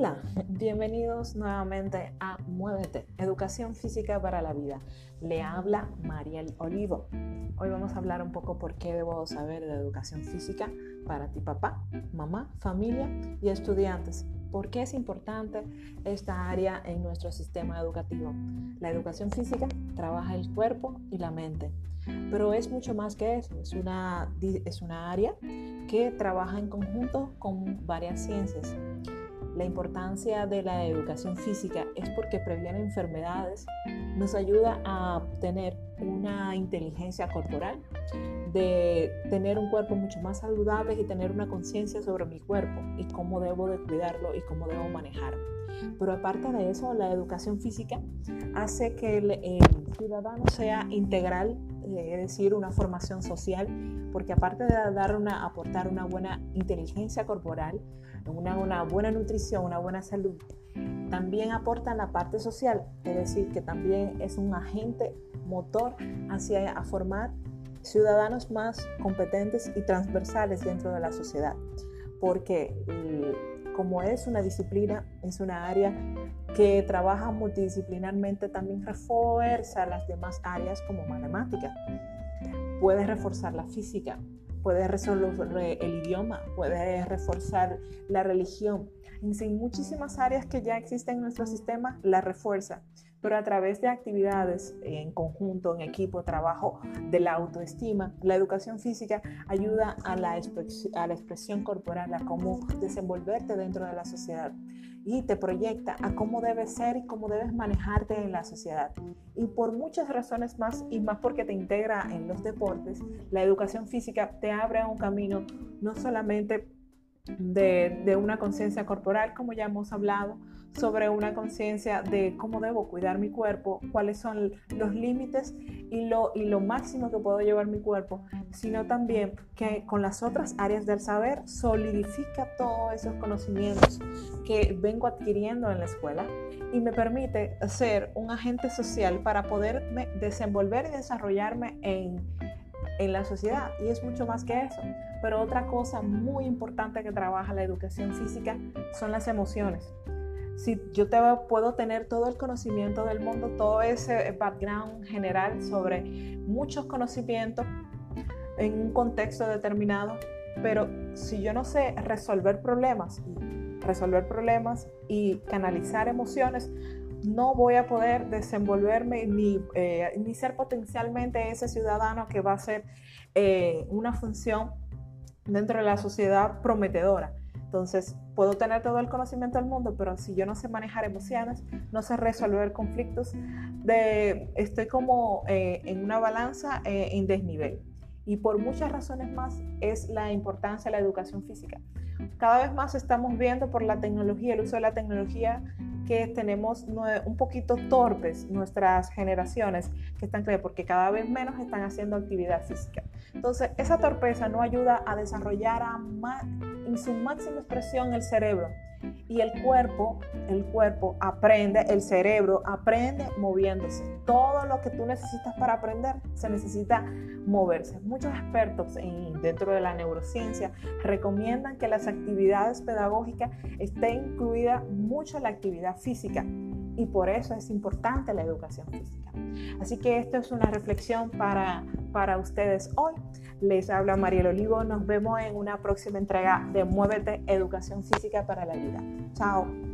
Hola, bienvenidos nuevamente a Muévete, Educación Física para la Vida. Le habla Mariel Olivo. Hoy vamos a hablar un poco por qué debo saber de educación física para ti papá, mamá, familia y estudiantes. ¿Por qué es importante esta área en nuestro sistema educativo? La educación física trabaja el cuerpo y la mente, pero es mucho más que eso. Es una, es una área que trabaja en conjunto con varias ciencias la importancia de la educación física es porque previene enfermedades, nos ayuda a tener una inteligencia corporal, de tener un cuerpo mucho más saludable y tener una conciencia sobre mi cuerpo y cómo debo de cuidarlo y cómo debo manejarlo. Pero aparte de eso, la educación física hace que el, ciudadano sea integral, eh, decir, una formación social, porque aparte de dar una, aportar una buena inteligencia corporal, una, una buena nutrición, una buena salud, también aporta la parte social, es decir, que también es un agente motor hacia a formar ciudadanos más competentes y transversales dentro de la sociedad, porque mm, como es una disciplina, es una área que trabaja multidisciplinarmente, también refuerza las demás áreas como matemática. Puede reforzar la física, puede resolver el idioma, puede reforzar la religión. En muchísimas áreas que ya existen en nuestro sistema, la refuerza, pero a través de actividades en conjunto, en equipo, trabajo de la autoestima, la educación física ayuda a la, expresión corporal, a cómo desenvolverte dentro de la sociedad y te proyecta a cómo debes ser y cómo debes manejarte en la sociedad. Y por muchas razones más, y más porque te integra en los deportes, la educación física te abre un camino no solamente de, una conciencia corporal, como ya hemos hablado, sobre una conciencia de cómo debo cuidar mi cuerpo, cuáles son los límites y lo, y lo máximo que puedo llevar mi cuerpo, sino también que con las otras áreas del saber solidifica todos esos conocimientos que vengo adquiriendo en la escuela y me permite ser un agente social para poderme desenvolver y desarrollarme en, en la sociedad. Y es mucho más que eso. Pero otra cosa muy importante que trabaja la educación física son las emociones si yo te puedo tener todo el conocimiento del mundo, todo ese background general sobre muchos conocimientos en un contexto determinado, pero si yo no sé resolver problemas, resolver problemas y canalizar emociones, no voy a poder desenvolverme ni, eh, ni ser potencialmente ese ciudadano que va a ser eh, una función dentro de la sociedad prometedora. Entonces, puedo tener todo el conocimiento del mundo, pero si yo no sé manejar emociones, no sé resolver conflictos, estoy como eh, en una balanza en desnivel. Y por muchas razones más es la importancia de la educación física. Cada vez más estamos viendo por la tecnología, el uso de la tecnología, que tenemos un poquito torpes nuestras generaciones que están porque cada vez menos están haciendo actividad física. Entonces, esa torpeza no ayuda a desarrollar a en su máxima expresión el cerebro. Y el cuerpo, el cuerpo aprende, el cerebro aprende moviéndose. Todo lo que tú necesitas para aprender se necesita moverse. Muchos expertos dentro de la neurociencia recomiendan que las actividades pedagógicas estén incluida mucho la actividad física y por eso es importante la educación física. Así que esto es una reflexión para, para ustedes hoy. Les habla Mariel Olivo. Nos vemos en una próxima entrega de Muévete Educación Física para la Vida. Chao.